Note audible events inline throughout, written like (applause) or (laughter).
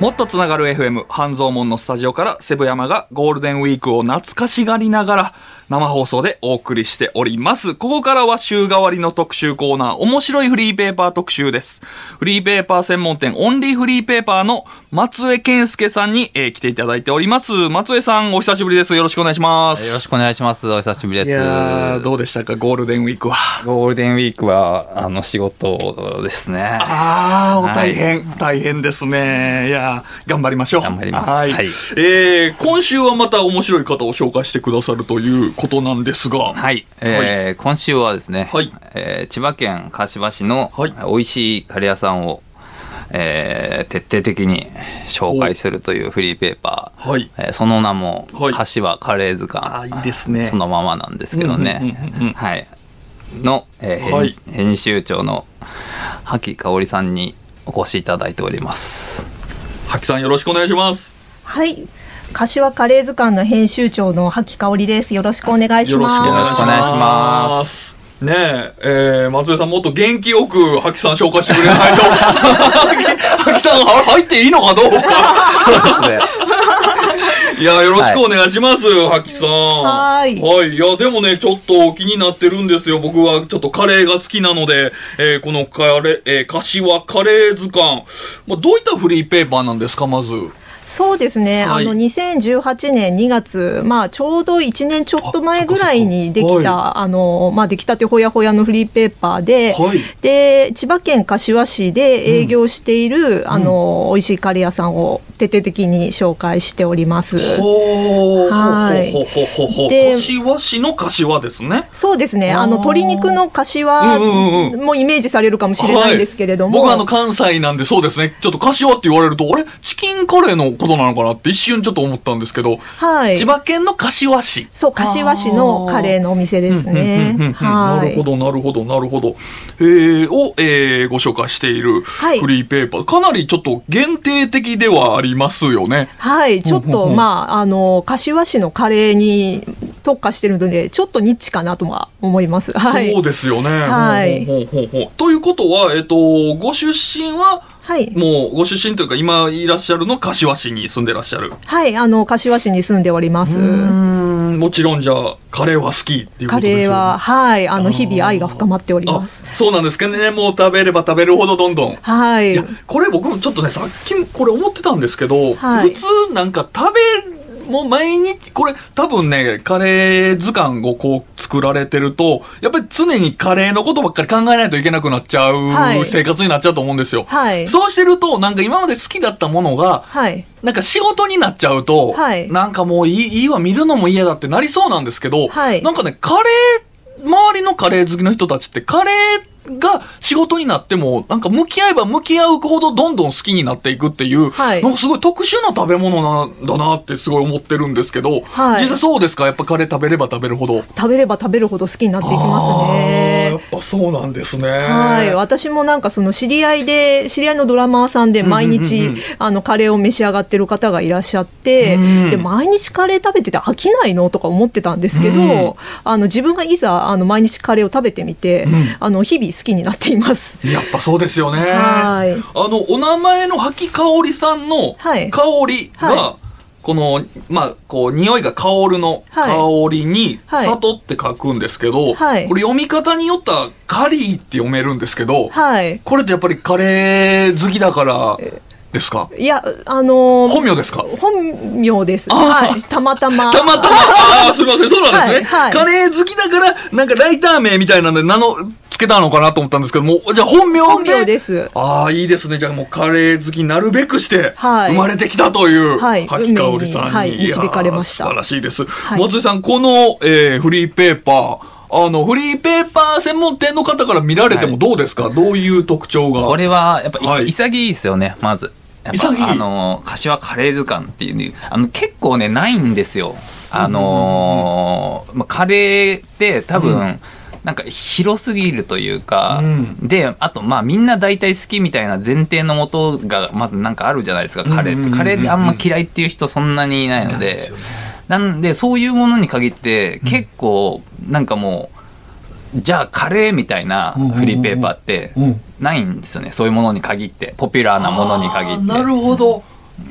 もっとつながる FM 半蔵門のスタジオからセブ山がゴールデンウィークを懐かしがりながら生放送でお送りしております。ここからは週替わりの特集コーナー、面白いフリーペーパー特集です。フリーペーパー専門店オンリーフリーペーパーの松江健介さんに、えー来ていただいております。松江さん、お久しぶりです。よろしくお願いします。よろしくお願いします。お久しぶりです。いやーどうでしたか、ゴールデンウィークは。ゴールデンウィークは、あの、仕事ですね。ああ、おはい大変、大変ですね。いやー、頑張りましょう。頑張りますはい。はいえー、今週はまた面白い方を紹介してくださるということなんですが。はい。えー今週はですね、はいえー千葉県柏市のはい美味しいカレー屋さんを、えー徹底的に紹介するというフリーペーパー。はい。えーその名も、はい柏カレー図鑑。あーいいですねそのままなんですけどね。はい。の、えー編はい編集長の萩香織さんにお越しいただいております。はきさんよろしくお願いします。はい。柏カレー図鑑の編集長の萩香織です。よろしくお願いしよろしくお願いします。よろしくお願いしますねえ、えー、松江さんもっと元気よく、はきさん紹介してくれないと。(laughs) はきさんは入っていいのかどうか。そうですね。いや、よろしくお願いします、はきさん。はーいはい。いや、でもね、ちょっと気になってるんですよ。僕はちょっとカレーが好きなので、えーこのカレー、えー、柏カレー図鑑。まあ、どういったフリーペーパーなんですか、まず。そうですね。はいあの、2018年2月、まあ、ちょうど1年ちょっと前ぐらいにできあそっかそった、あの、まあ、出来たてほやほやのフリーペーパーで、はいで、千葉県柏市で営業している、あの、美味しいカレー屋さんを徹底的に紹介しております。ほー。はいほほほほほ。で柏市の柏ですね。そうですね。あの、鶏肉の柏うんうんうんもイメージされるかもしれないんですけれども。はい僕はあの関西なんでそうですね。ちょっと柏って言われると、あれ？チキンカレーのことなのかなって一瞬ちょっと思ったんですけど、はい。千葉県の柏市。そう、柏市のカレーのお店ですねうんうんうんうん。は。ないるほど、なるほど、なるほど。えー、を、えー、ご紹介しているはいフリーペーパー。かなりちょっと限定的ではありますよね。はい。ちょっと、うんうんうんまあ、あの、柏市のカレーに特化してるので、ちょっとニッチかなとは思います。はい。そうですよね。はいほうほうほうほうということは、えっ、と、ご出身は、はい。もう、ご出身というか、今いらっしゃるの柏市に住んでらっしゃる。はい。あの、柏市に住んでおります。うーんもちろんじゃあ、カレーは好きっていうこカとですよね。レーは、はい。あの、日々愛が深まっておりあます。、そうなんですかね。もう食べれば食べるほどどんどん。はいこれ僕もちょっとね、さっきこれ思ってたんですけど、はい普通なんか食べ、もう毎日、これ多分ね、カレー図鑑をこう作られてると、やっぱり常にカレーのことばっかり考えないといけなくなっちゃはいう生活になっちゃうと思うんですよ。はい。そうしてると、なんか今まで好きだったものが、はい。なんか仕事になっちゃうと、はいなんかもういいいいわ、見るのも嫌だってなりそうなんですけど、はいなんかね、カレー、周りのカレー好きの人たちって、カレーが仕事になっても、なんか向き合えば向き合うほどどんどん好きになっていくっていう、はいなんかすごい特殊な食べ物なんだなってすごい思ってるんですけど、はい実際そうですか？やっぱカレー食べれば食べるほど。食べれば食べるほど好きになっていきますあーやねっ。ぱそうなんですね。はい。私もなんかその知り合いで、知り合いのドラマーさんで毎うんうん日うんうん、あの、カレーを召し上がってる方がいらっしゃってうん、で、毎日カレー食べてて飽きないの？とか思ってたんですけうんど、あの、自分がいざ、あの、毎日カレーを食べてみてうん、あの、日々好きになっています。やっぱそうですよね。はいあの、お名前の吐き香りさんのはい香りが、はこの、まあ、こう、匂いが香るのはい香りに、はい里って書くんですけど、はいこれ読み方によったらカリーって読めるんですけど、はい。これってやっぱりカレー好きだからですか？いや、あのー本名ですか？本名です。はい。たまたま。(laughs) たまたま、ああー、すみません、そうなんですね。はいはいカレー好きだから、なんかライター名みたいなんで名の、つけたのかなと思ったんですけども、じゃあ本名で？本名です。ああ、いいですね。じゃあもうカレー好きになるべくして、はい生まれてきたという、はい吐き香りさんに。はい導かれました素晴らしいです。い松井さん、この、えーフリーペーパー、あの、フリーペーパー専門店の方から見られてもどうですか、どういう特徴が？これは、やっぱい、はい潔いですよね、まず。潔い？あの、柏カレー図鑑っていう、あの、結構ね、ないんですよ。あのーまあ、カレーって多分、なんか広すぎるというか、うんで、あとまあみんな大体好きみたいな前提のもとがまずなんかあるじゃないですか、カレーって。カレーであんま嫌いっていう人そんなにいないので、なんでそういうものに限って結構なんかもう、じゃあカレーみたいなフリーペーパーってうんないんですよね。そういうものに限って。ポピュラーなものに限って。なるほど。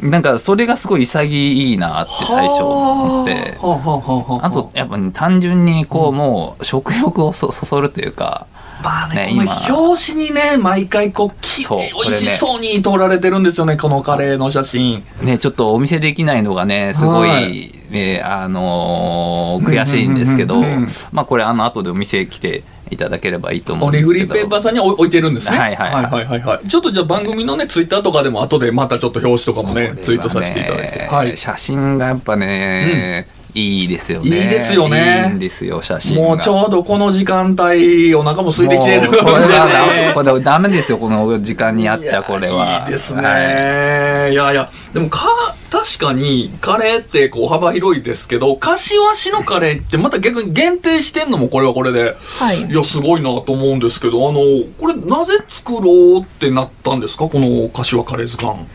なんかそれがすごい潔いなって最初思って。はあと、やっぱ、ね、単純にこう、もう食欲をそ (laughs) そそるというか、まあね、今表紙にね、毎回こう、きそうれい美味しそうに撮られてるんですよね、このカレーの写真。ね、ちょっとお見せできないのがね、すごい、はいね、あのー悔しいんですけどうんうんうんうん、まあこれあの後でお店来ていただければいいと思うオんですけど。リフリーペーパーさんに置置いてるんですね。はいはいはいはいはいはいちょっとじゃあ番組のね、ツイッターとかでも後でまたちょっと表紙とかもね、ツイートさせていただいて。ねはい。写真がやっぱね、いいですよね。いいですよねいいんですよ、写真が。もうちょうどこの時間帯、お腹も空いてきてるんでもうこれはねダ。これダメですよ、この時間にやっちゃ、これは。いいですね。はいい、やいや、でもか、確かに、カレーってこう幅広いですけど、柏市のカレーってまた逆に限定してんのもこれはこれで、はい。いや、すごいなと思うんですけど、あの、これなぜ作ろうってなったんですか？この柏カレー図鑑。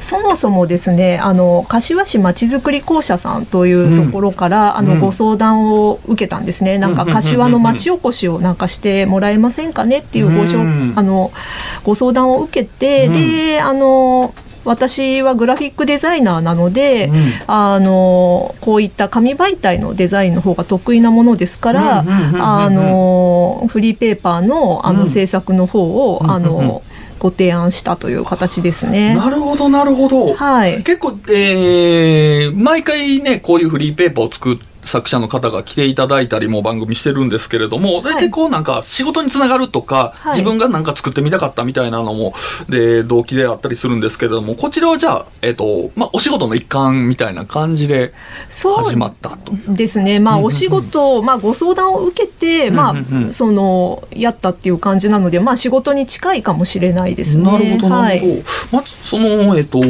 そもそもですねあの柏市まちづくり公社さんというところから、あうん。のご相談を受けたんですね、なんかうん。柏の町おこしをなんかしてもらえませんかねっていうごうん。あのご相談を受けて、うん。であの私はグラフィックデザイナーなので、うんあのこういった紙媒体のデザインの方が得意なものですから、あのフリーペーパーのあうんの制作の方を、あのご提案したという形ですね。なるほど、なるほど。はい。結構、えー、毎回ね、こういうフリーペーパーを作る作者の方が来ていただいたりも番組してるんですけれども、大体こうなんか仕事につながるとか、はい自分がなんか作ってみたかったみたいなのも、で、動機であったりするんですけれども、こちらはじゃあ、えっ、と、まあ、お仕事の一環みたいな感じで始まったと。ですね、まあ、お仕事、まあ、ご相談を受けて、まあ、その、やったっていう感じなので、まあ、仕事に近いかもしれないですね。なるほど、なはるほど。い。まず、その、えっ、と、こ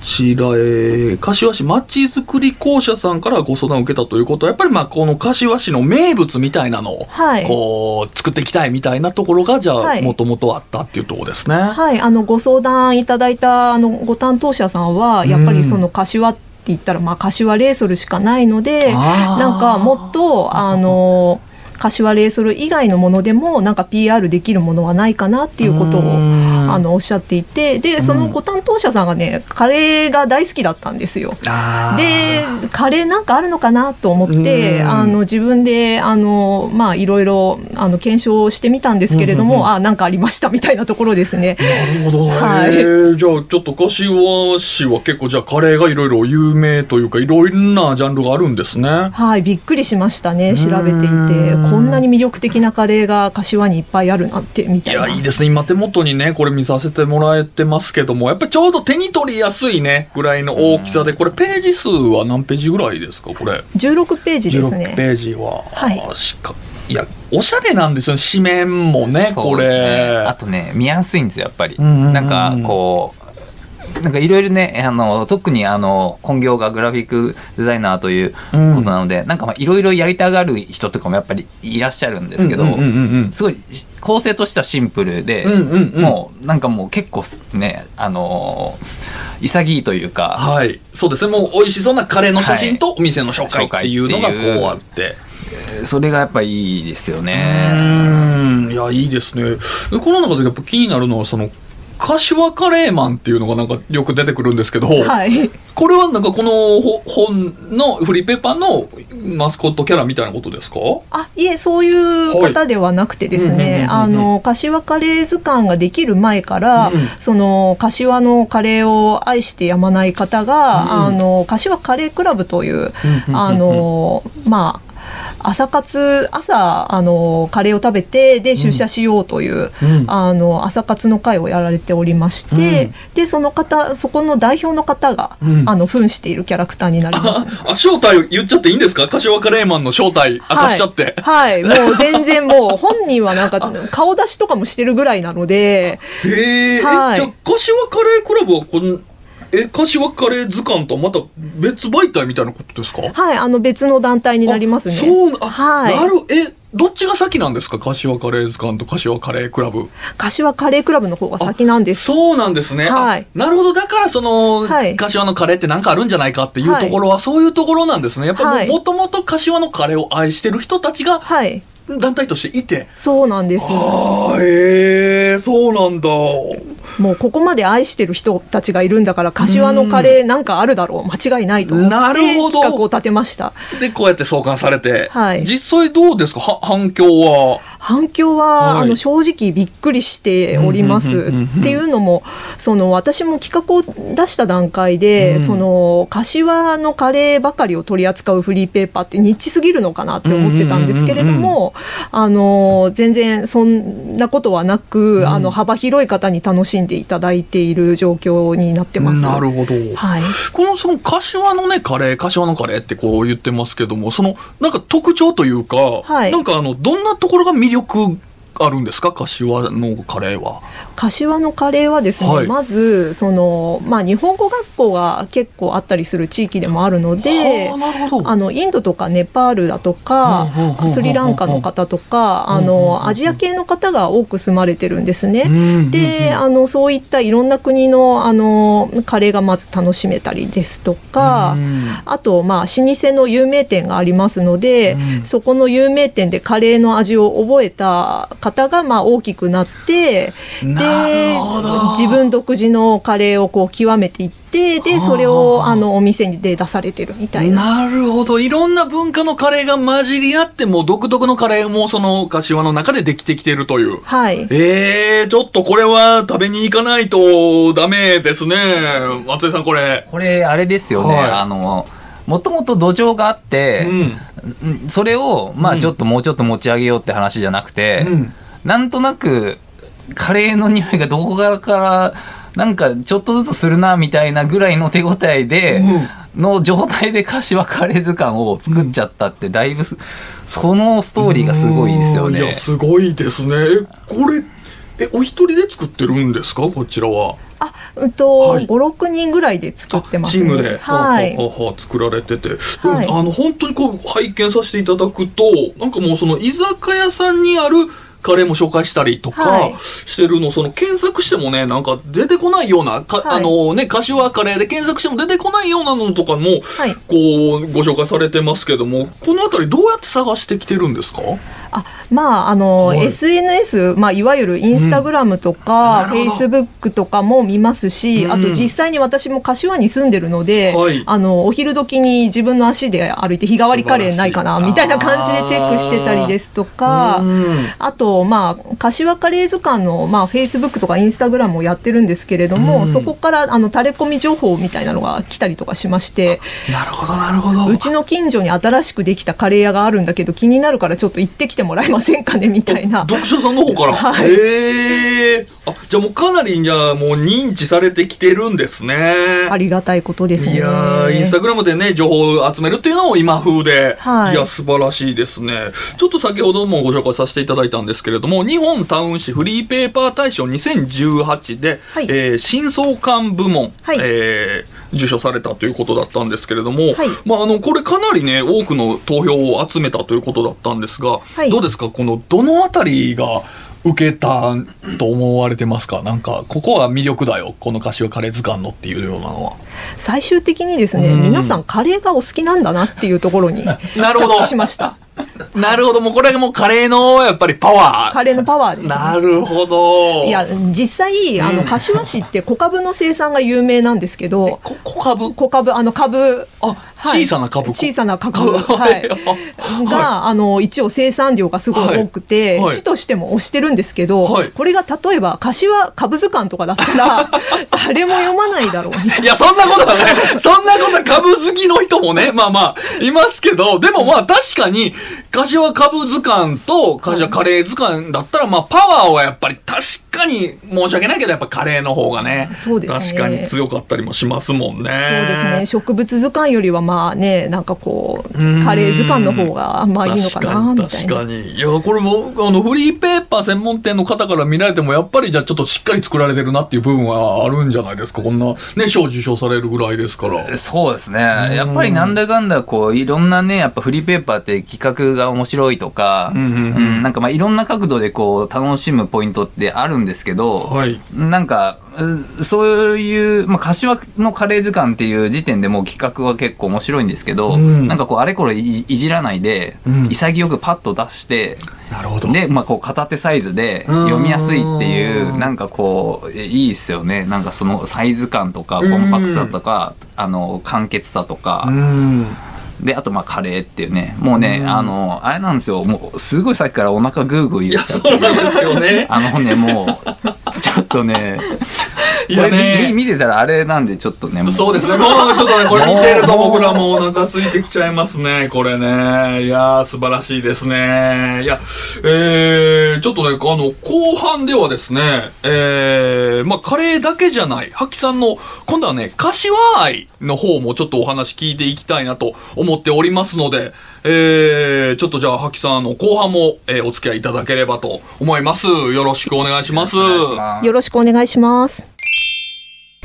ちら、えー、柏市まちづくり公社さんからご相談を受けたということは、やっぱりまあ、この柏市の名物みたいなのを、はい。こう、作っていきたいみたいなところが、じゃあ、はい。もともとあったっていうところですね。はい、あの、ご相談いただいた、あの、ご担当者さんは、やっぱりその、柏って言ったら、まあ、柏レーソルしかないので、なんか、もっと、あの、柏レーソル以外のものでもなんか PR できるものはないかなっていうことをうんあのおっしゃっていてでそのご担当者さんがねカレーが大好きだったんですよ。でカレーなんかあるのかなと思ってうんあの自分であのまあいろいろあの検証してみたんですけれども、うんうんうんあなんかありましたみたいなところですね。なるほどね。はいえーじゃあ、ちょっと柏市は結構、じゃあ、カレーがいろいろ有名というか、いろんなジャンルがあるんですね。はいびっくりしましたね調べていてうんこんなに魅力的なカレーが柏にいっぱいあるなんてみたいな。いや、いいですね。今手元にね、これ見させてもらえてますけども、やっぱりちょうど手に取りやすいね、ぐらいの大きさで、これページ数は何ページぐらいですか、これ？16ページです16ね。ページは。はいしかいや、おしゃれなんですよ、紙面もね、ねれ。あとね、見やすいんですよ、やっぱり。うんうんうんなんか、こう、なんかいろいろね、あの、特にあの、本業がグラフィックデザイナーということなので、なんかまあいろいろやりたがる人とかもやっぱりいらっしゃるんですけど、うんうんうんうんすごい構成としてはシンプルで、うんうんうんもうなんかもう結構ね、あのー潔いというか、はい。そうですね。もう美味しそうなカレーの写真とお店の紹介っていうのが紹介っていうこうあって。それがやっぱいいですようね。ーん。いや、いいですね。でこの中でやっぱ気になるのは、その、柏カレーマンっていうのがなんかよく出てくるんですけど、はい。これはなんかこのほ本のフリーペーパーのマスコットキャラみたいなことですか？あいえそういう方ではなくてですねあの柏カレー図鑑ができる前から、うんその柏のカレーを愛してやまない方が、うんあの柏カレークラブという、あのまあ朝活朝あのカレーを食べてで出社しようという、うん。あの朝活の会をやられておりまして、でその方そこの代表の方が、うん。あの扮しているキャラクターになります。(laughs) あ、正体言っちゃっていいんですか？柏カレーマンの正体明かしちゃって。はい、はい、もう全然もう本人はなんか顔出しとかもしてるぐらいなので、へえ、はい。えじゃあ、柏カレークラブはこの、え、柏カレー図鑑とはまた別媒体みたいなことですか？はい、あの別の団体になりますね。あそう、あ、はいなる、え、どっちが先なんですか？柏カレー図鑑と柏カレークラブ。柏カレークラブの方が先なんです。そうなんですね。はいあなるほど。だから、その、はい柏のカレーってなんかあるんじゃないかっていうところは、そういうところなんですね。やっぱはいもともと柏のカレーを愛してる人たちがはい、団体としていて。そうなんです。ああ、へえ、そうなんだ。もうここまで愛してる人たちがいるんだから柏のカレーなんかあるだろう。間違いないと思ってなるほど。企画を立てました。で、こうやって創刊されて、はい。実際どうですか？は反響は。反響は、はいあの正直びっくりしております。うんうんうんうんっていうのもその私も企画を出した段階で、うんその柏のカレーばかりを取り扱うフリーペーパーってニッチすぎるのかなって思ってたんですけれども、あの全然そんなことはなく、あの幅広い方に楽しんでいただいている状況になってます。なるほど。はい。このその柏のね、カレー、柏のカレーってこう言ってますけども、そのなんか特徴というか、はいなんかあの、どんなところが魅欲あるんですか？柏のカレーは。柏のカレーはですね、はい。まずその、まあ、日本語学校が結構あったりする地域でもあるのではあ、のインドとかネパールだとかスリランカの方とかあのアジア系の方が多く住まれてるんですね。うん。であのそういったいろんな国のあのカレーがまず楽しめたりですとか、うん。あと、まあ、老舗の有名店がありますので、うん。そこの有名店でカレーの味を覚えた方が、まあ、大きくなって、なるでほど、自分独自のカレーをこう極めていって、で、それをあのお店で出されてるみたいな。なるほど。いろんな文化のカレーが混じり合って、もう独特のカレーもその柏の中でできてきてるという。はい。えー、ちょっとこれは食べに行かないとダメですね。松井さんこれ。これ、あれですよね。はいあの、もともと土壌があって、うん。うんそれを、まうんあちょっともうちょっと持ち上げようって話じゃなくて、うんなんとなく、カレーの匂いがどこからから、なんかちょっとずつするな、みたいなぐらいの手応えで、の状態で柏カレー図鑑を作っちゃったって、だいぶす、そのストーリーがすごいですよねうんいや、。すごいですね。え、これ、え、お一人で作ってるんですか？こちらは。あ、うんと、はい。5、6人ぐらいで作ってますね。チームで、はい。はははは作られてて、はい。あの本当にこう拝見させていただくとなんかもうその居酒屋さんにあるカレーも紹介したりとかはい。してるの、その検索してもね、なんか出てこないような、かはい。あのね、柏カレーで検索しても出てこないようなのとかも、はい。こう、ご紹介されてますけども、このあたりどうやって探してきてるんですか？あまああの、はい。SNS、まあ、いわゆるインスタグラムとか、フェイスブックとかも見ますし、うんあと実際に私も柏に住んでるので、はい。あのお昼時に自分の足で歩いて日替わりカレーないかなみたいな感じでチェックしてたりですとか。うんあと、まあ、柏カレー図鑑の、まあ、フェイスブックとかインスタグラムをやってるんですけれども、うん。そこから、あの、垂れ込み情報みたいなのが来たりとかしまして、なるほど、なるほど。うちの近所に新しくできたカレー屋があるんだけど、気になるからちょっと行ってきてもらえませんかね、みたいな。読者さんの方から。はいへえ。あ、じゃあもうかなり、じゃあもう認知されてきてるんですね。ありがたいことですね。いやー、インスタグラムでね、情報を集めるっていうのも今風で、はいいや、素晴らしいですね。ちょっと先ほどもご紹介させていただいたんですけれども、日本タウン市フリーペーパー大賞2018で、はいえー新創刊部門、はいえー受賞されたということだったんですけれども、はいまあ、あの、これかなりね、多くの投票を集めたということだったんですが、いどうですか？この、どのあたりが、受けたと思われてますか？なんか、ここは魅力だよ。この柏カレー図鑑のっていうようなのは。最終的にですね、うん皆さんカレーがお好きなんだなっていうところに (laughs) なるほど着地しました。(laughs) なるほど、もうこれがもうカレーのやっぱりパワー。カレーのパワーです、ね。なるほど。いや、実際、あの、柏市って小株の生産が有名なんですけど、こ小株？小株、あの株、あ、はい。小さな株？小さな株、株 (laughs) はい。あ (laughs) が、あの、一応生産量がすごい多くて、はい。はい。市としても推してるんですけど、はい。これが例えば、柏株図鑑とかだったら、誰も読まないだろういいや、そんなことはね、そんなことは株好きの人もね、まあまあ、いますけど、でもまあ確かに、柏株図鑑と柏カレー図鑑だったら、まあパワーはやっぱり確かに申し訳ないけど、やっぱカレーの方がね、そうですね確かに強かったりもしますもんね。そうですね。植物図鑑よりはまあね、なんかこううん、カレー図鑑の方がまあいいのかな、みたいな。確かに。いや、これも、あの、フリーペーパー専門店の方から見られても、やっぱりじゃあちょっとしっかり作られてるなっていう部分はあるんじゃないですか？こんな、ね、賞受賞されるぐらいですから。そうですね。やっぱりなんだかんだ、こう、いろんなね、やっぱフリーペーパーって企画が面白いとか、うんうんうん。なんかまあいろんな角度でこう楽しむポイントってあるんですけど、はい。なんかうそういう、まあ、柏のカレー図鑑っていう時点でもう企画は結構面白いんですけど、うん。なんかこうあれこれいいじらないで、うん。潔くパッと出してなるほど。で、まあ、こう片手サイズでうん。読みやすいっていうなんかこういいっすよね。なんかそのサイズ感とかコンパクトさとかあの簡潔さとか。うんであとまあカレーっていうね。もうね、あのあれなんですよ。もうすごいさっきからお腹グーグー言っちゃってそうなんですよね。あのねもうちょっとねいやこれね見見てたらあれなんでちょっとねそうですね。もうちょっとね、これ見てると僕らもお腹空いてきちゃいますね。これね。いやー、素晴らしいですね。いや、えー、ちょっとね、あの、後半ではですね、えー、まあ、カレーだけじゃない、ハキさんの、今度はね、柏愛の方もちょっとお話聞いていきたいなと思っておりますので、えー、ちょっとじゃあ、ハキさん、あの、後半も、えーお付き合いいただければと思います。よろしくお願いします。お願いしますよろしくお願いします。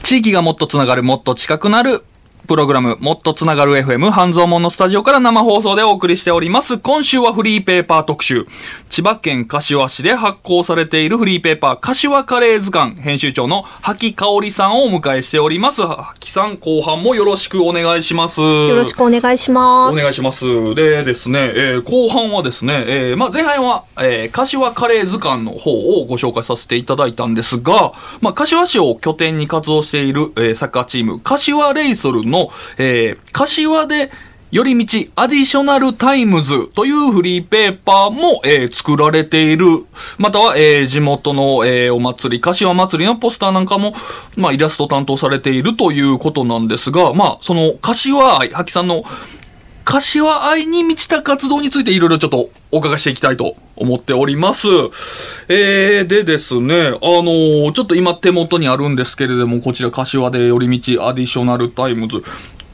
地域がもっとつながる、もっと近くなる、プログラム、もっとつながる FM、半蔵門のスタジオから生放送でお送りしております。今週はフリーペーパー特集。千葉県柏市で発行されているフリーペーパー、柏カレー図鑑、編集長の萩香織さんをお迎えしております。萩さん、後半もよろしくお願いします。よろしくお願いします。お願いします。でですね、えー後半はですね、えーまあ、前半は、えー柏カレー図鑑の方をご紹介させていただいたんですが、まあ、柏市を拠点に活動している、えーサッカーチーム、柏レイソルの、のえー柏で、寄り道アディショナルタイムズというフリーペーパーも、えー作られている。または、えー地元の、えーお祭り、柏祭りのポスターなんかも、まあ、イラスト担当されているということなんですが、まあ、その、柏愛、萩さんの柏愛に満ちた活動についていろいろちょっとお伺いしていきたいと思っております。えー、でですね、あのーちょっと今手元にあるんですけれども、こちら柏で寄り道アディショナルタイムズ。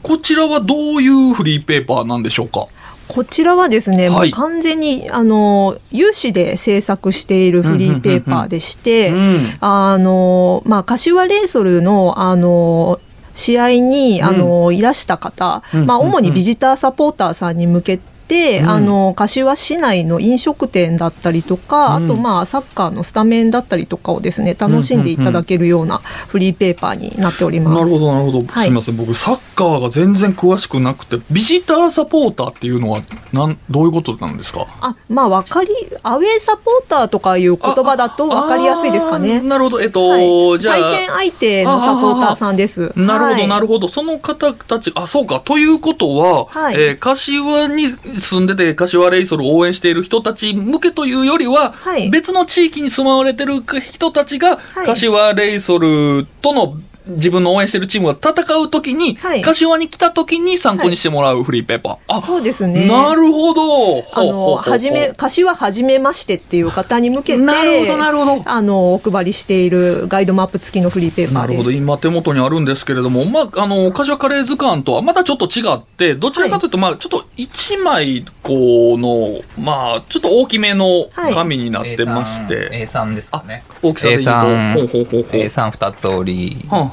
こちらはどういうフリーペーパーなんでしょうか？こちらはですね、はいもう完全にあの有志で制作しているフリーペーパーでして、うんあのまあ柏レイソルのあの試合にあの、いらした方、うん。まあ主にビジターサポーターさんに向けて。うんあの柏市内の飲食店だったりとか、うんあとまあサッカーのスタメンだったりとかをですね楽しんでいただけるようなフリーペーパーになっております。なるほど、なるほど。はいすみません。僕、サッカーが全然詳しくなくて、ビジターサポーターっていうのは、なん、どういうことなんですか？あまあわかりアウェーサポーターとかいう言葉だとわかりやすいですかあねー。なるほど。えっと、はい、じゃあ。対戦相手のサポーターさんです。なるほど、なるるほど。その方たち、あ、そうか。ということは、はいえー柏に住んでて、柏レイソルを応援している人たち向けというよりは、はい。別の地域に住まわれてる人たちが、はい。柏レイソルとの自分の応援しているチームが戦うときに、はい柏に来たときに参考にしてもらうフリーペーパー。あ、そうですね。なるほど。あの、はじめ、柏はじめましてっていう方に向けて、なるほどなるほどあの、お配りしているガイドマップ付きのフリーペーパーです。なるほど。今手元にあるんですけれども、まあ、あの、柏カレー図鑑とはまたちょっと違って、どちらかというと、まあ、ちょっと一枚、こうの、まあ、ちょっと大きめの紙になってまして、A3 ですかね大きさで言うと、A3 ほうほうほうほう。A32 つ折りはん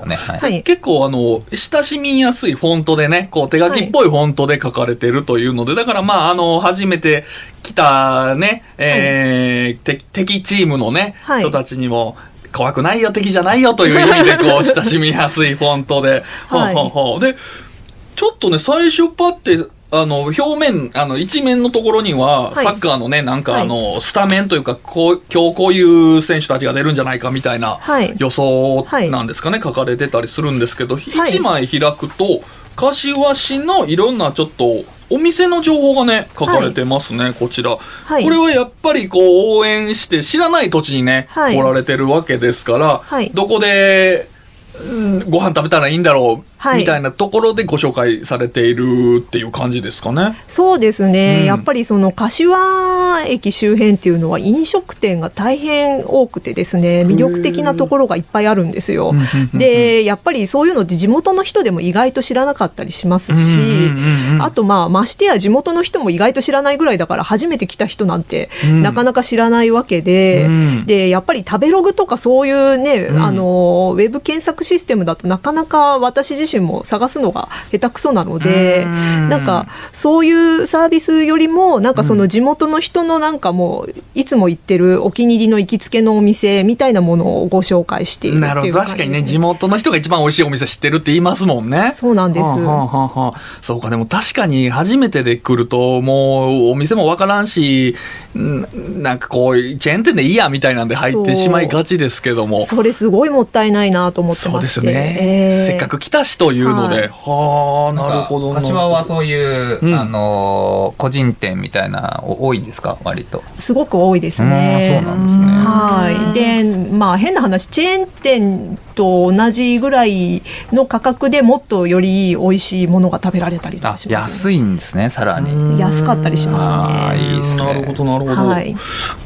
かねはい、はい。結構あの、親しみやすいフォントでね、こう手書きっぽいフォントで書かれてるというので、だからまああの、初めて来たね、えーて敵チームのね、はい。人たちにも、怖くないよ、敵じゃないよという意味で、(laughs) こう、親しみやすいフォントで、はい。はんはんはんで、ちょっとね、最初パって、あの、表面、あの、一面のところには、はい。サッカーのね、なんかはい。あの、スタメンというか、こう、今日こういう選手たちが出るんじゃないかみたいなはい。予想なんですかね、書かれてたりするんですけど、一枚開くと、柏市のいろんなちょっと、お店の情報がね、書かれてますね、こちら。はい。これはやっぱりこう、応援して、知らない土地にね、はい。来られてるわけですから、はい。どこで、うんご飯食べたらいいんだろう、はいみたいなところでご紹介されているっていう感じですかね。そうですね、うん。やっぱりその柏駅周辺っていうのは飲食店が大変多くてですね魅力的なところがいっぱいあるんですよ。でやっぱりそういうのって地元の人でも意外と知らなかったりしますし、あとまあましてや地元の人も意外と知らないぐらいだから初めて来た人なんてうん。なかなか知らないわけで、うん。でやっぱり食べログとかそういうね、うん。あのウェブ検索システムだとなかなか私自自身も探すのが下手くそなのでうんなんかそういうサービスよりもなんかその地元の人のなんかもういつも行ってるお気に入りの行きつけのお店みたいなものをご紹介しているってなるほど。確かにね、地元の人が一番美味しいお店知ってるって言いますもんね。そうなんです。はあはあそうか、でも確かに初めてで来ると、もうお店もわからんし、んなんかこう、チェーン店でいいやみたいなんで入ってしまいがちですけども。それすごいもったいないなと思ってそうでまして。すね、えーせっかく来たしというので。はあ、なるほどな。柏はそういう、うんあのー個人店みたいなお多いんですか？割とすごく多いですね。うんそうなんですねはい。で、まあ変な話、チェーン店と同じぐらいの価格でもっとより美味しいものが食べられたりとあかします、安いんですねさらに安かったりしますね。いいっすねなるほど、なるほど。はい。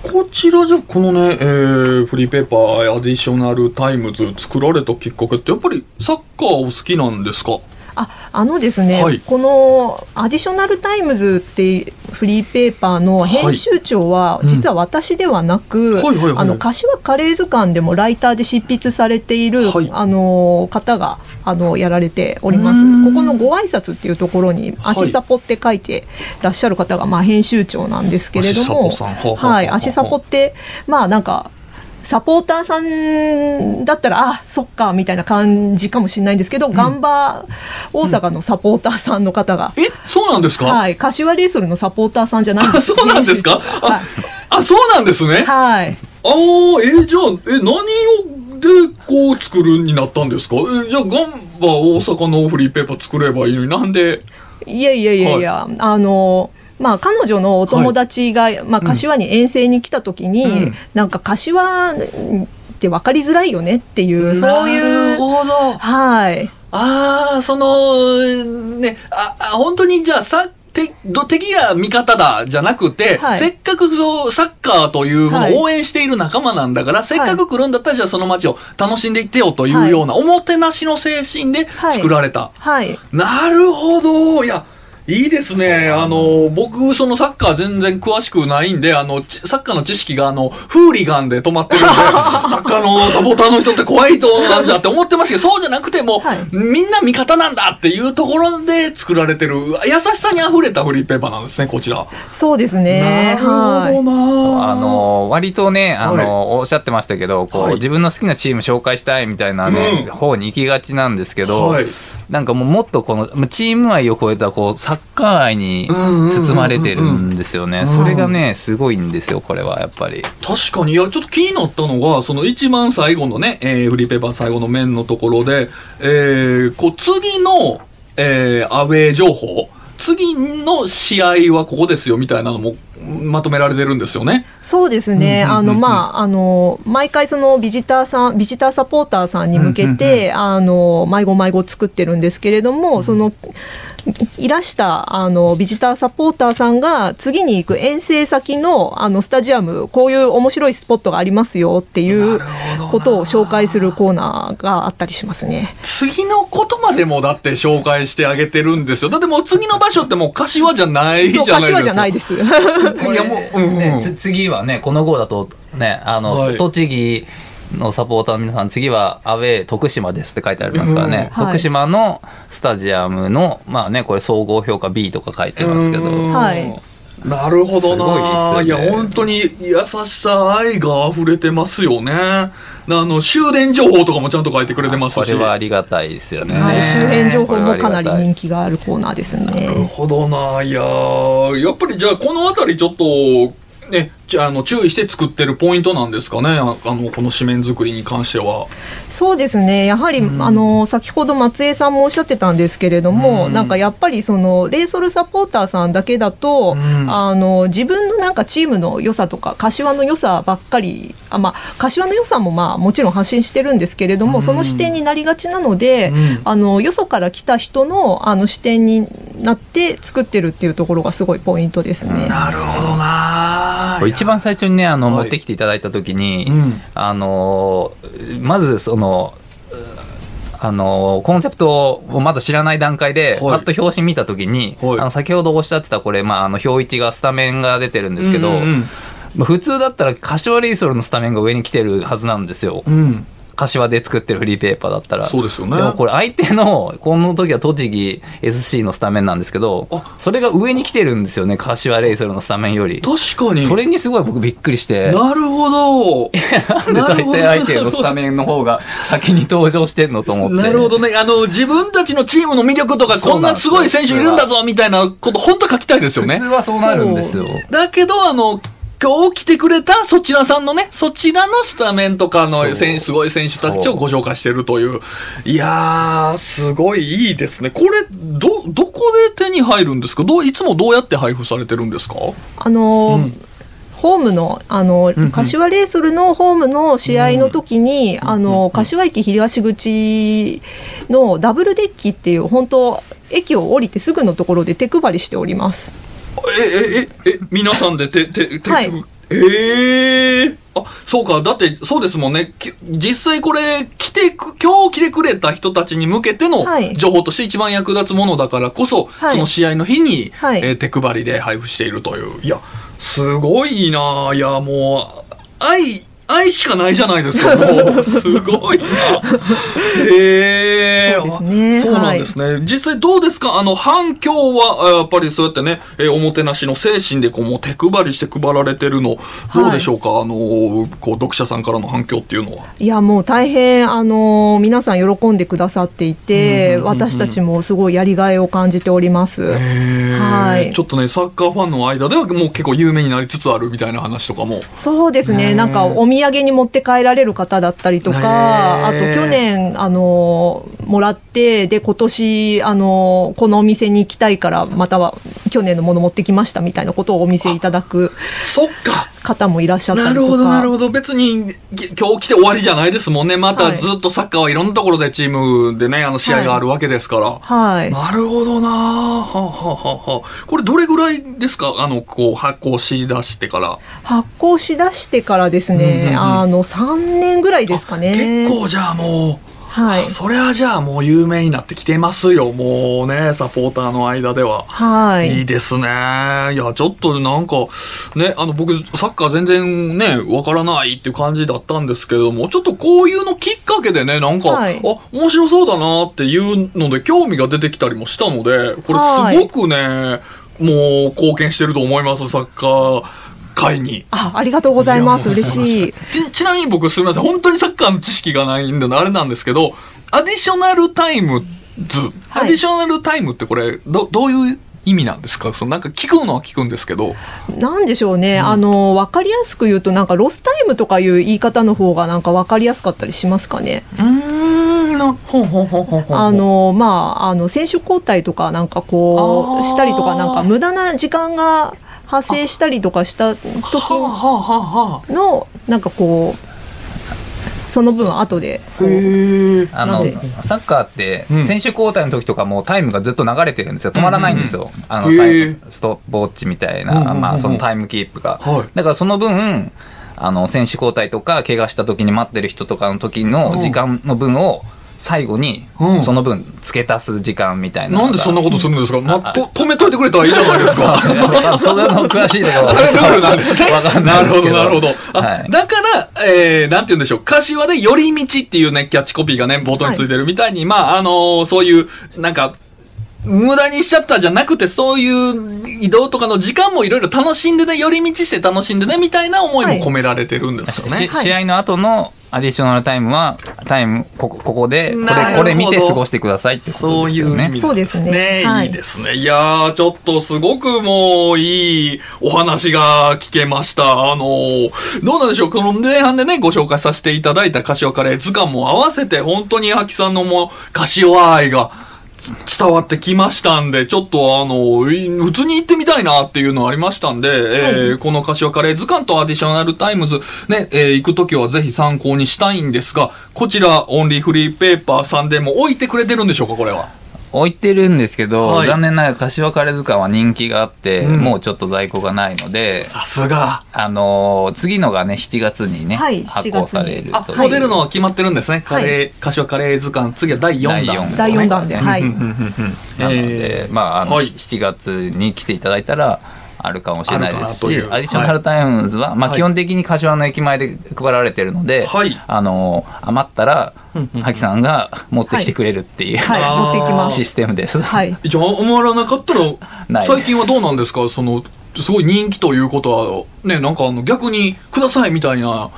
こちらじゃ、このね、えーフリーペーパーアディショナルタイムズ作られたきっかけって、やっぱりサッカーお好きなんですか？ああのですね、はいこのアディショナルタイムズってフリーペーパーの編集長は、うん。実は私ではなく、あの柏カレー図鑑でもライターで執筆されている、はい。あの方があのやられております。うん。ここのご挨拶っていうところに足サポって書いてらっしゃる方が、まあ編集長なんですけれども、はい、足サポってまあなんか。サポーターさんだったら、あ、そっか、みたいな感じかもしれないんですけど、ガンバ大阪のサポーターさんの方が、え、そうなんですか、はい、柏レイソルのサポーターさんじゃないんであ、すそうなんですか？編集長あ、あ、そうなんですね。はい。はい。ああ、えじゃあ、え、何をでこう作るになったんですか？えじゃあ、ガンバ大阪のフリーペーパー作ればいいのになんで？いやいやいやいや、あの、まあ、彼女のお友達が、まあ、柏に遠征に来た時に、うんなんか柏って分かりづらいよねっていう、そういなるう、ほど。はい。ああ、その、ね、あ、あ本当にじゃあ、さ、てど敵が味方だじゃなくて、はいせっかくそうサッカーというものはいを応援している仲間なんだから、せっかく来るんだったら、じゃあその街を楽しんでいってよというような、おもてなしの精神ではい作られた。はい。なるほど。いや、いいですね。あの、僕、そのサッカー全然詳しくないんで、あの、ちサッカーの知識が、あの、フーリガンで止まってるんで、(laughs) サッカーのサポーターの人って怖い人なんじゃって思ってましたけど、そうじゃなくても、はいみんな味方なんだっていうところで作られてる、優しさに溢れたフリーペーパーなんですね、こちら。そうですね。なるほはい。どなあの割とねあの、おっしゃってましたけどこう、はい自分の好きなチーム紹介したいみたいなね、うん方に行きがちなんですけど、はいなんかもうもっとこのまあチーム愛を超えたこうサッカー愛に包まれてるんですよね、んそれがねすごいんですよこれはやっぱり。確かに、いや、ちょっと気になったのが、その一番最後のね、えーフリーペーパー最後の面のところで、えーこう、次の、えーアウェー情報、次の試合はここですよ、みたいなのもまとめられてるんですよね。そうですね。あの、まあ、あの、毎回そのビジターさん、ビジターサポーターさんに向けて、あの、迷子迷子作ってるんですけれども、その、いらしたあのビジターサポーターさんが次に行く遠征先のあのスタジアムこういう面白いスポットがありますよっていうことを紹介するコーナーがあったりしますね。次のことまでもだって紹介してあげてるんですよ。だってもう次の場所ってもう柏じゃないじゃないですか。柏じゃないです。いやもう、うんうんね、つ次はねこの号だとねあの、はい栃木のサポーターの皆さん次はアウェー徳島ですって書いてありますからね、うんはい徳島のスタジアムのまあねこれ総合評価 B とか書いてますけどうんはいなるほどな。すごいですよねいや、本当に優しさ、愛が溢れてますよね。あの、終電情報とかもちゃんと書いてくれてますし。これはありがたいですよね、はい、周辺情報もかなり人気があるコーナーですなるね。ほどな。いやーやっぱりじゃあこのあたりちょっと、ね、ああの注意して作ってるポイントなんですかね？ああの、この紙面作りに関しては。そうですねやはり、あの先ほど松江さんもおっしゃってたんですけれども、うんなんかやっぱりそのレイソルサポーターさんだけだと、うんあの自分のなんかチームの良さとか柏の良さばっかりあ、まあ、柏の良さもまあもちろん発信してるんですけれども、その視点になりがちなので、うんあのよそから来た人のあの視点になって作ってるっていうところがすごいポイントですね。なるほどな。一番最初にねあの、はい持ってきていただいた時に、うんあのまずそのあのコンセプトをまだ知らない段階で、はいパッと表紙見た時に、はいあの先ほどおっしゃってたこれ、まあ、あの表一がスタメンが出てるんですけど、うんうんまあ普通だったら柏レイソルのスタメンが上に来てるはずなんですよ。うん。柏で作ってるフリーペーパーだったら。そうですよねでもこれ相手の、この時は栃木 SC のスタメンなんですけどあ、それが上に来てるんですよね、柏レイソルのスタメンより。確かに。それにすごい僕びっくりして。なるほど。な (laughs) んで対戦相手のスタメンの方が先に登場してんのと思って。なるほどね。あの、自分たちのチームの魅力とか、こんなすごい選手いるんだぞ、みたいなこと、本当書きたいですよね普通。はそうなるんですよ。だけど、あの、今日来てくれたそちらさんのね、そちらのスタメンとかの選手すごい選手たちをご紹介してるという。いやー、すごいいいですね。これ、ど、どこで手に入るんですか？どう、いつもどうやって配布されてるんですか？あのーうん。ホームのあの、うん柏レイソルのホームの試合の時に、あの柏駅東口のダブルデッキっていう本当駅を降りてすぐのところで手配りしております。え、え、え、え、皆さんで手、手、手、はいええあ、そうか。だって、そうですもんね。き実際これ、来てく、今日来てくれた人たちに向けてのはい情報として一番役立つものだからこそ、はいその試合の日に、はいえー手配りで配布しているという。いや、すごいないや、もう、愛、愛しかないじゃないですか、(laughs) もう。すごいな。へえ。そうですねそうなんですね。実際どうですか？あの、反響は、あやっぱりそうやってね、えーおもてなしの精神でこう、もう手配りして配られてるの、どうでしょうか、あの、こう、読者さんからの反響っていうのは。いやもう大変あの皆さん喜んでくださっていて、私たちもすごいやりがいを感じております。はいちょっとね、サッカーファンの間ではもう結構有名になりつつあるみたいな話とかも。そうですねなんかお土産に持って帰られる方だったりとか、あと去年、あのもらって、で今年あのこのお店に行きたいから、または去年のもの持ってきましたみたいなことをお見せいただくそっか方もいらっしゃったりとか。なるほど、なるほど。別に、ぎ今日来て終わりじゃないですもんね。またはいずっとサッカーはいろんなところでチームでね、あの試合があるわけですから。はい。なるほどなはあ、はあはあはあ、これどれぐらいですか？あの、こう、発行しだしてから。発行しだしてからですね、うんうんうんあの3年ぐらいですかね。結構じゃあもう、はい。それはじゃあもう有名になってきてますよ。もうね、サポーターの間では。はい。いいですね。いや、ちょっとなんか、ね、あの、僕、サッカー全然ね、わからないっていう感じだったんですけれども、ちょっとこういうのきっかけでね、なんか、はいあ、面白そうだなっていうので、興味が出てきたりもしたので、これすごくね、もう貢献してると思います、サッカー界に。あ、ありがとうございます。嬉しい。ちちなみに僕すみません、本当にサッカーの知識がないんで、あれなんですけど、アディショナルタイムズ、はいアディショナルタイムってこれ、ど、どういう意味なんですか？そのなんか聞くのは聞くんですけど。なんでしょうね、あの、わかりやすく言うと、なんかロスタイムとかいう言い方の方がなんかわかりやすかったりしますかね。うーん。あ、の、まあ、あの、選手交代とかなんかこう、したりとか、なんか無駄な時間が発生したりとかした時の、なんかこう、その分後で、あ、へえ。あのなんで。サッカーってうん。選手交代の時とかもうタイムがずっと流れてるんですよ。止まらないんですよ、あのストップウォッチみたいなんまあ、そのタイムキープが、はい。だからその分あの選手交代とか怪我した時に待ってる人とかの時の時間の分を最後にうんその分付け足す時間みたいなのがなんでそんなことするんですか？ま、と、止めといてくれたらいいじゃないですか。(laughs) それの詳しいところルールなんですね。なるほど、なるほど。あはいだから、えー、なんて言うんでしょう。柏で寄り道っていうね、キャッチコピーがね、冒頭についてるみたいに、まあ、あのーそういう、なんか、無駄にしちゃったじゃなくて、そういう移動とかの時間もいろいろ楽しんでね、寄り道して楽しんでね、みたいな思いも込められてるんですよね。し試合の後のアディショナルタイムはタイムここここでこれこれ見て過ごしてくださいってことそうですよね。いう意味そうですね。はいいいですね。い。やー、ちょっとすごくもういいお話が聞けました。あのーどうなんでしょう。この前半でね、ご紹介させていただいた柏カレー図鑑も合わせて、本当に秋さんのもう、柏愛が、伝わってきましたんで、ちょっとあの、い普通に行ってみたいなっていうのありましたんで、えーこの柏カレー図鑑とアディショナルタイムズ、ね、えー行くときはぜひ参考にしたいんですが、こちら、 ONLY FREE PAPER さんでも置いてくれてるんでしょうか、これは。置いてるんですけど、はい。残念ながら柏カレー図鑑は人気があって、うん。もうちょっと在庫がないので、さすが。あのー次のがね7月にね、はい発行されるあ、ともう。出るのは決まってるんですね。カレー、柏カレー図鑑、次は第4弾。第四第4弾で、はい。なので、えー。まああの、はい。7月に来ていただいたらあるかもしれないですしアディショナルタイムズは、まあ、はい。基本的に柏の駅前で配られてるので、はい。あの余ったら萩さんが持ってきてくれるっていう、はい。あー持っていきますシステムです。はい。じゃあ、余らなかったら最近はどうなんですか？その、すごい人気ということは、ね、なんかあの、逆に、くださいみたいな、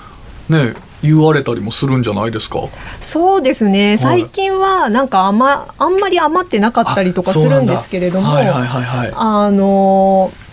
ね、言われたりもするんじゃないですか？そうですね。最近はなんかあんまあんまり余ってなかったりとかするんですけれどもはいはいはいはい。あのー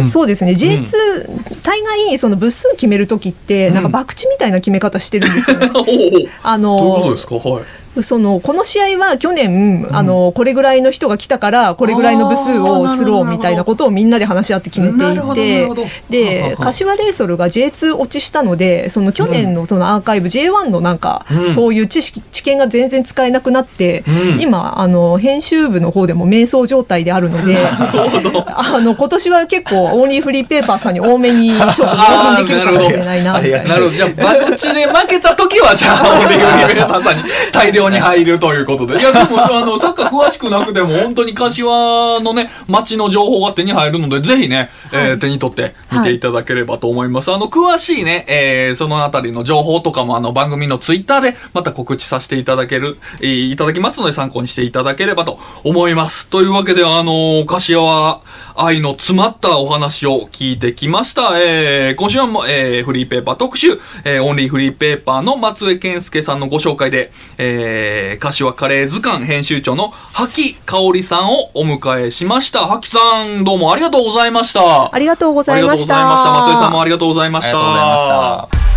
うん。そうですね。J2、大概その部数決める時ってなんか博打みたいな決め方してるんですよね。(laughs) あどういうことのですか？はい。そのこの試合は去年、あのこれぐらいの人が来たからこれぐらいの部数をスローみたいなことをみんなで話し合って決めていてで柏レイソルが J2 落ちしたのでその去年のそのアーカイブ J1 のなんか、うん。そういう知識知見が全然使えなくなって、うん。今あの編集部の方でも迷走状態であるのであの今年は結構オンリーフリーペーパーさんに多めにちょっと (laughs) 納品できるかもしれないなみたいな。なるほど。じゃあ、バクチで負けた時は、じゃあ、オリオリベーターさんに大量に入るということで。いや、でも、あの、サッカー詳しくなくても、本当に柏のね、街の情報が手に入るので、ぜひね、えー手に取って見ていただければと思います。あの、詳しいね、えーそのあたりの情報とかも、あの、番組のツイッターで、また告知させていただける、えーいただきますので、参考にしていただければと思います。というわけで、あの、柏愛の詰まったお話を聞いてきました。えー今週はもう、えーフリーペーパー特集、えーオンリーフリーペーパーの松江健介さんのご紹介で、えー、柏カレー図鑑編集長の萩香織さんをお迎えしました。萩さん、どうもありがとうございました。ありがとうございました。ありがとうございました。松江さんもありがとうございました。ありがとうございました。